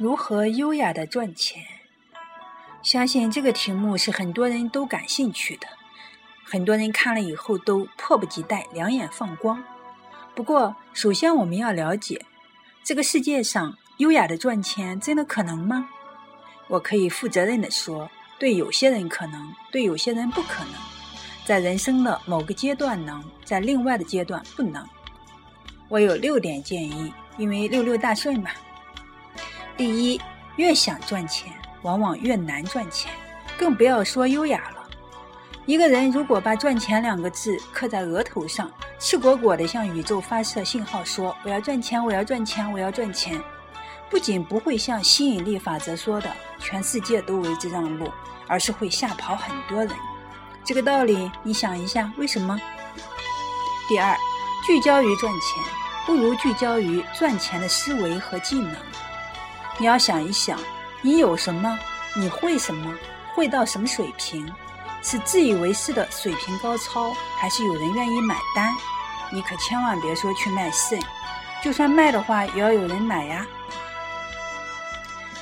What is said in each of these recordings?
如何优雅的赚钱？相信这个题目是很多人都感兴趣的，很多人看了以后都迫不及待，两眼放光。不过，首先我们要了解，这个世界上优雅的赚钱真的可能吗？我可以负责任的说，对有些人可能，对有些人不可能。在人生的某个阶段能，在另外的阶段不能。我有六点建议，因为六六大顺嘛。第一，越想赚钱，往往越难赚钱，更不要说优雅了。一个人如果把“赚钱”两个字刻在额头上，赤果果地向宇宙发射信号，说“我要赚钱，我要赚钱，我要赚钱”，不仅不会像吸引力法则说的全世界都为之让路，而是会吓跑很多人。这个道理，你想一下，为什么？第二，聚焦于赚钱，不如聚焦于赚钱的思维和技能。你要想一想，你有什么？你会什么？会到什么水平？是自以为是的水平高超，还是有人愿意买单？你可千万别说去卖肾，就算卖的话，也要有人买呀。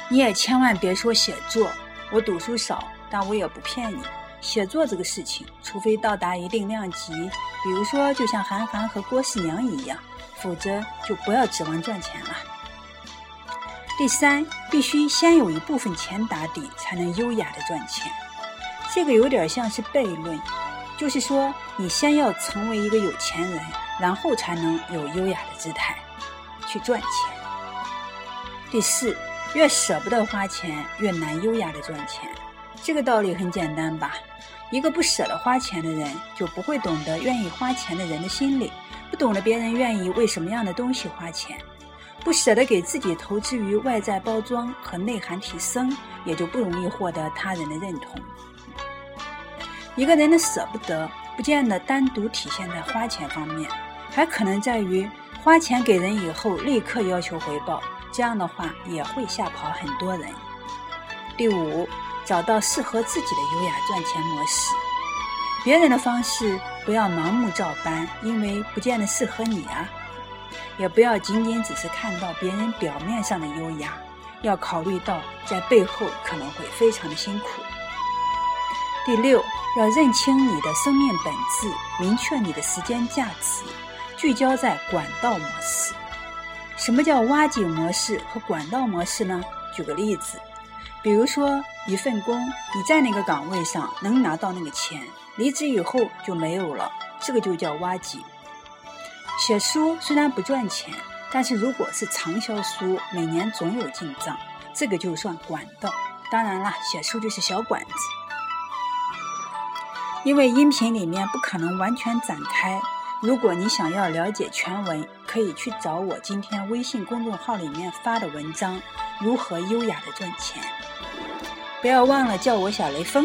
你也千万别说写作，我读书少，但我也不骗你，写作这个事情，除非到达一定量级，比如说就像韩寒和郭四娘一样，否则就不要指望赚钱了。第三，必须先有一部分钱打底，才能优雅的赚钱。这个有点像是悖论，就是说你先要成为一个有钱人，然后才能有优雅的姿态去赚钱。第四，越舍不得花钱，越难优雅的赚钱。这个道理很简单吧？一个不舍得花钱的人，就不会懂得愿意花钱的人的心理，不懂得别人愿意为什么样的东西花钱。不舍得给自己投资于外在包装和内涵提升，也就不容易获得他人的认同。一个人的舍不得，不见得单独体现在花钱方面，还可能在于花钱给人以后立刻要求回报，这样的话也会吓跑很多人。第五，找到适合自己的优雅赚钱模式，别人的方式不要盲目照搬，因为不见得适合你啊。也不要仅仅只是看到别人表面上的优雅，要考虑到在背后可能会非常的辛苦。第六，要认清你的生命本质，明确你的时间价值，聚焦在管道模式。什么叫挖井模式和管道模式呢？举个例子，比如说一份工，你在那个岗位上能拿到那个钱，离职以后就没有了，这个就叫挖井。写书虽然不赚钱，但是如果是畅销书，每年总有进账，这个就算管道。当然了，写书就是小管子，因为音频里面不可能完全展开。如果你想要了解全文，可以去找我今天微信公众号里面发的文章《如何优雅的赚钱》。不要忘了叫我小雷锋。